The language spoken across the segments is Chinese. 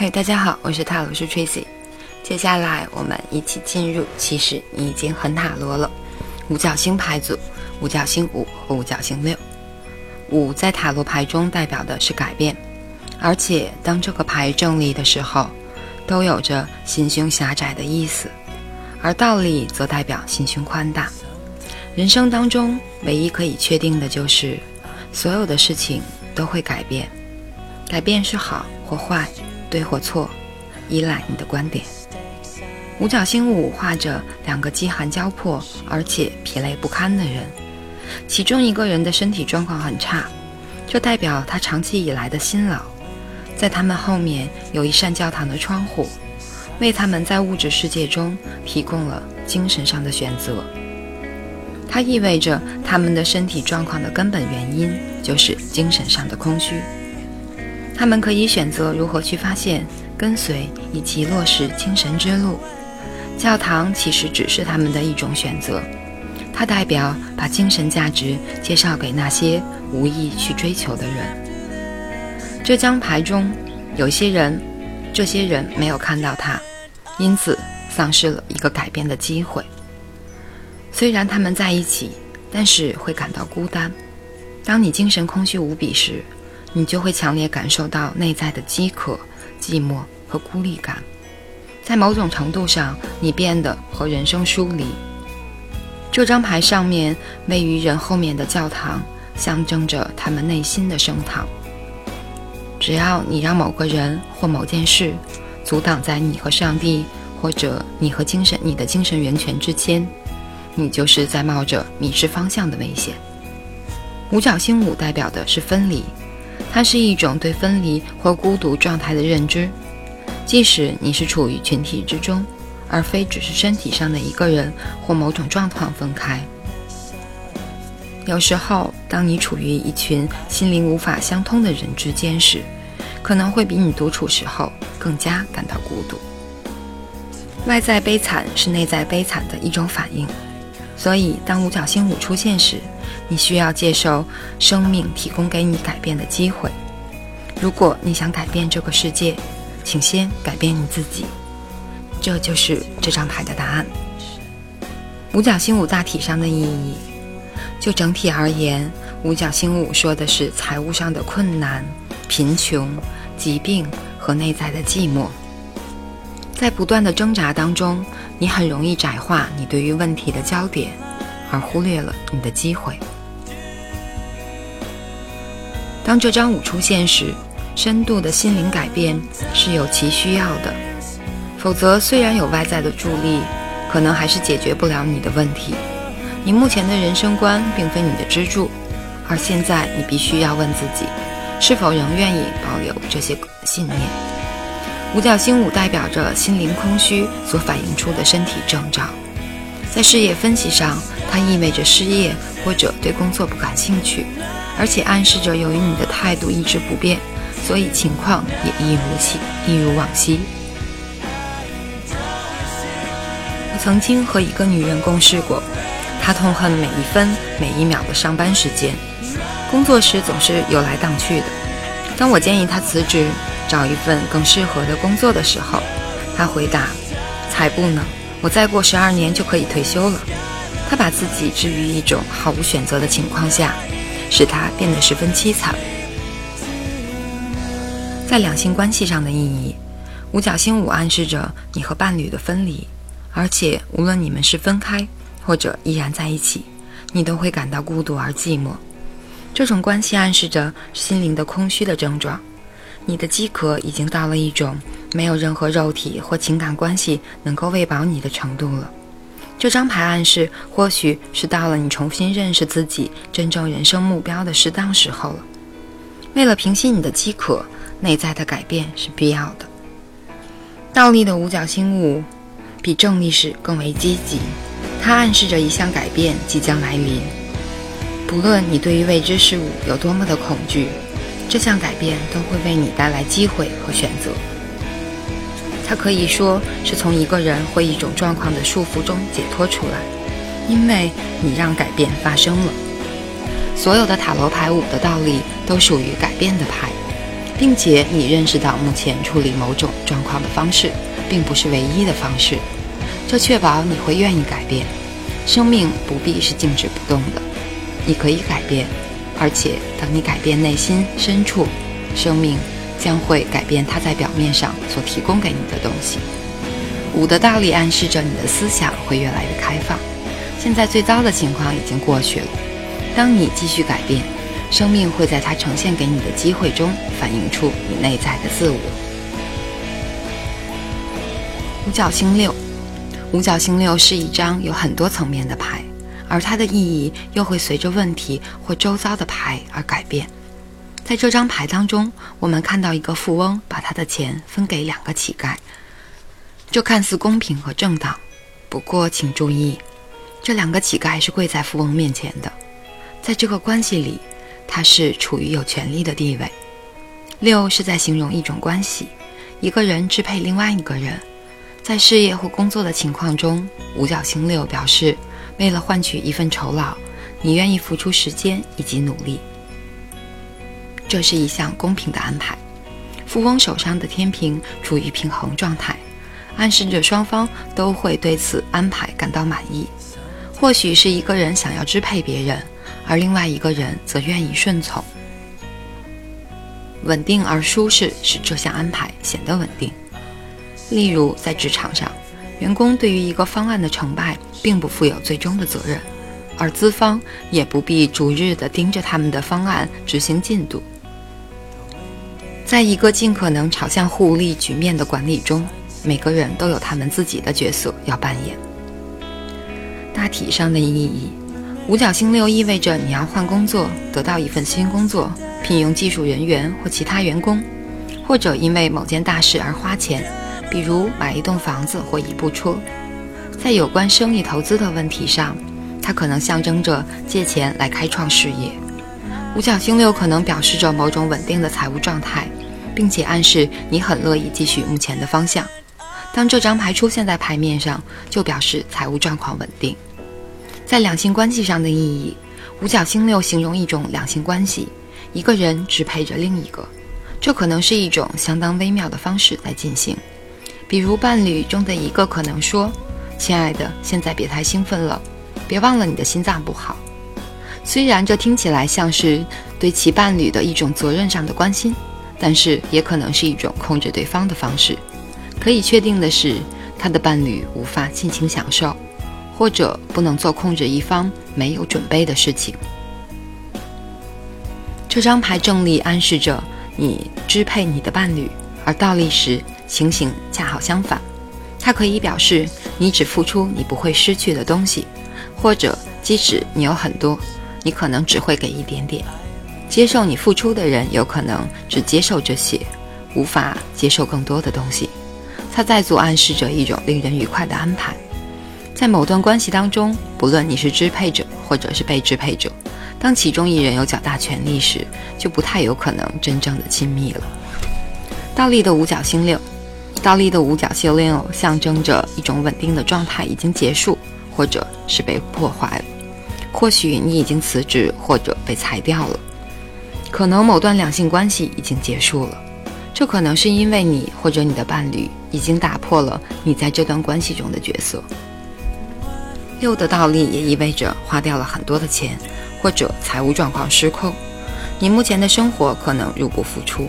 嘿，大家好，我是塔罗师 Tracy。接下来我们一起进入，其实你已经很塔罗了。五角星牌组，五角星五和五角星六。五在塔罗牌中代表的是改变，而且当这个牌正立的时候，都有着心胸狭窄的意思，而倒立则代表心胸宽大。人生当中唯一可以确定的就是，所有的事情都会改变，改变是好或坏，对或错，依赖你的观点。五角星五画着两个饥寒交迫而且疲累不堪的人。其中一个人的身体状况很差，这代表他长期以来的辛劳。在他们后面有一扇教堂的窗户，为他们在物质世界中提供了精神上的选择。它意味着他们的身体状况的根本原因就是精神上的空虚。他们可以选择如何去发现、跟随以及落实精神之路。教堂其实只是他们的一种选择。它代表把精神价值介绍给那些无意去追求的人。这张牌中有些人，这些人没有看到它，因此丧失了一个改变的机会。虽然他们在一起，但是会感到孤单。当你精神空虚无比时，你就会强烈感受到内在的饥渴、寂寞和孤立感。在某种程度上，你变得和人生疏离。这张牌上面位于人后面的教堂，象征着他们内心的升堂。只要你让某个人或某件事阻挡在你和上帝，或者你和精神、你的精神源泉之间，你就是在冒着迷失方向的危险。五角星五代表的是分离，它是一种对分离或孤独状态的认知，即使你是处于群体之中。而非只是身体上的一个人或某种状况分开。有时候，当你处于一群心灵无法相通的人之间时，可能会比你独处时候更加感到孤独。外在悲惨是内在悲惨的一种反应，所以当五角星五出现时，你需要接受生命提供给你改变的机会。如果你想改变这个世界，请先改变你自己。这就是这张牌的答案。五角星五大体上的意义，就整体而言，五角星五说的是财务上的困难、贫穷、疾病和内在的寂寞。在不断的挣扎当中，你很容易窄化你对于问题的焦点，而忽略了你的机会。当这张五出现时，深度的心灵改变是有其需要的。否则，虽然有外在的助力，可能还是解决不了你的问题。你目前的人生观并非你的支柱，而现在你必须要问自己，是否仍愿意保留这些信念。五角星五代表着心灵空虚所反映出的身体征兆，在事业分析上，它意味着失业或者对工作不感兴趣，而且暗示着由于你的态度一直不变，所以情况也一如昔一如往昔。我曾经和一个女人共事过，她痛恨每一分每一秒的上班时间，工作时总是游来荡去的。当我建议她辞职，找一份更适合的工作的时候，他回答：“才不呢，我再过十二年就可以退休了。”他把自己置于一种毫无选择的情况下，使他变得十分凄惨。在两性关系上的意义，五角星五暗示着你和伴侣的分离。而且，无论你们是分开，或者依然在一起，你都会感到孤独而寂寞。这种关系暗示着心灵的空虚的症状。你的饥渴已经到了一种没有任何肉体或情感关系能够喂饱你的程度了。这张牌暗示，或许是到了你重新认识自己真正人生目标的适当时候了。为了平息你的饥渴，内在的改变是必要的。倒立的五角星五。比正历史更为积极，它暗示着一项改变即将来临。不论你对于未知事物有多么的恐惧，这项改变都会为你带来机会和选择。它可以说是从一个人或一种状况的束缚中解脱出来，因为你让改变发生了。所有的塔罗牌五的道理都属于改变的牌，并且你认识到目前处理某种状况的方式并不是唯一的方式，这确保你会愿意改变。生命不必是静止不动的，你可以改变，而且当你改变内心深处，生命将会改变它在表面上所提供给你的东西。五的道理暗示着你的思想会越来越开放。现在最糟的情况已经过去了，当你继续改变。生命会在它呈现给你的机会中反映出你内在的自我。五角星六，五角星六是一张有很多层面的牌，而它的意义又会随着问题或周遭的牌而改变。在这张牌当中，我们看到一个富翁把他的钱分给两个乞丐，这看似公平和正当。不过，请注意，这两个乞丐是跪在富翁面前的，在这个关系里。他是处于有权利的地位。六是在形容一种关系，一个人支配另外一个人。在事业或工作的情况中，五角星六表示，为了换取一份酬劳，你愿意付出时间以及努力。这是一项公平的安排。富翁手上的天平处于平衡状态，暗示着双方都会对此安排感到满意。或许是一个人想要支配别人。而另外一个人则愿意顺从，稳定而舒适使这项安排显得稳定。例如，在职场上，员工对于一个方案的成败并不负有最终的责任，而资方也不必逐日地盯着他们的方案执行进度。在一个尽可能朝向互利局面的管理中，每个人都有他们自己的角色要扮演。大体上的意义。五角星六意味着你要换工作，得到一份新工作，聘用技术人员或其他员工，或者因为某件大事而花钱，比如买一栋房子或一部车。在有关生意投资的问题上，它可能象征着借钱来开创事业。五角星六可能表示着某种稳定的财务状态，并且暗示你很乐意继续目前的方向。当这张牌出现在牌面上，就表示财务状况稳定。在两性关系上的意义，五角星六形容一种两性关系，一个人支配着另一个，这可能是一种相当微妙的方式在进行。比如，伴侣中的一个可能说：“亲爱的，现在别太兴奋了，别忘了你的心脏不好。”虽然这听起来像是对其伴侣的一种责任上的关心，但是也可能是一种控制对方的方式。可以确定的是，他的伴侣无法尽情享受。或者不能做控制一方没有准备的事情。这张牌正力暗示着你支配你的伴侣，而倒立时情形恰好相反。它可以表示你只付出你不会失去的东西，或者即使你有很多，你可能只会给一点点。接受你付出的人有可能只接受这些，无法接受更多的东西。它再度暗示着一种令人愉快的安排。在某段关系当中，不论你是支配者或者是被支配者，当其中一人有较大权力时，就不太有可能真正的亲密了。倒立的五角星六，倒立的五角星六象征着一种稳定的状态已经结束，或者是被破坏了。或许你已经辞职或者被裁掉了，可能某段两性关系已经结束了，这可能是因为你或者你的伴侣已经打破了你在这段关系中的角色。六的倒立也意味着花掉了很多的钱，或者财务状况失控。你目前的生活可能入不敷出。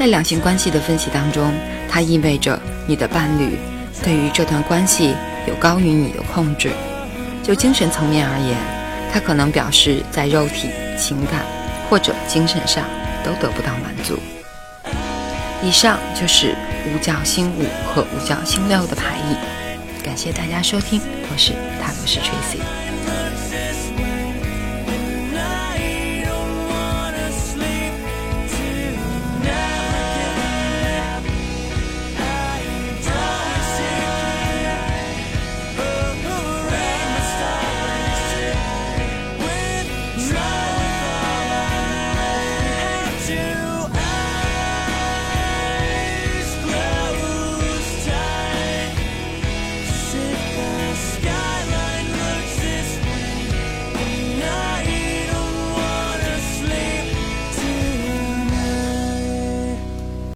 在两性关系的分析当中，它意味着你的伴侣对于这段关系有高于你的控制。就精神层面而言，它可能表示在肉体、情感或者精神上都得不到满足。以上就是五角星五和五角星六的牌意。感谢大家收听，我是塔罗斯 Tracy。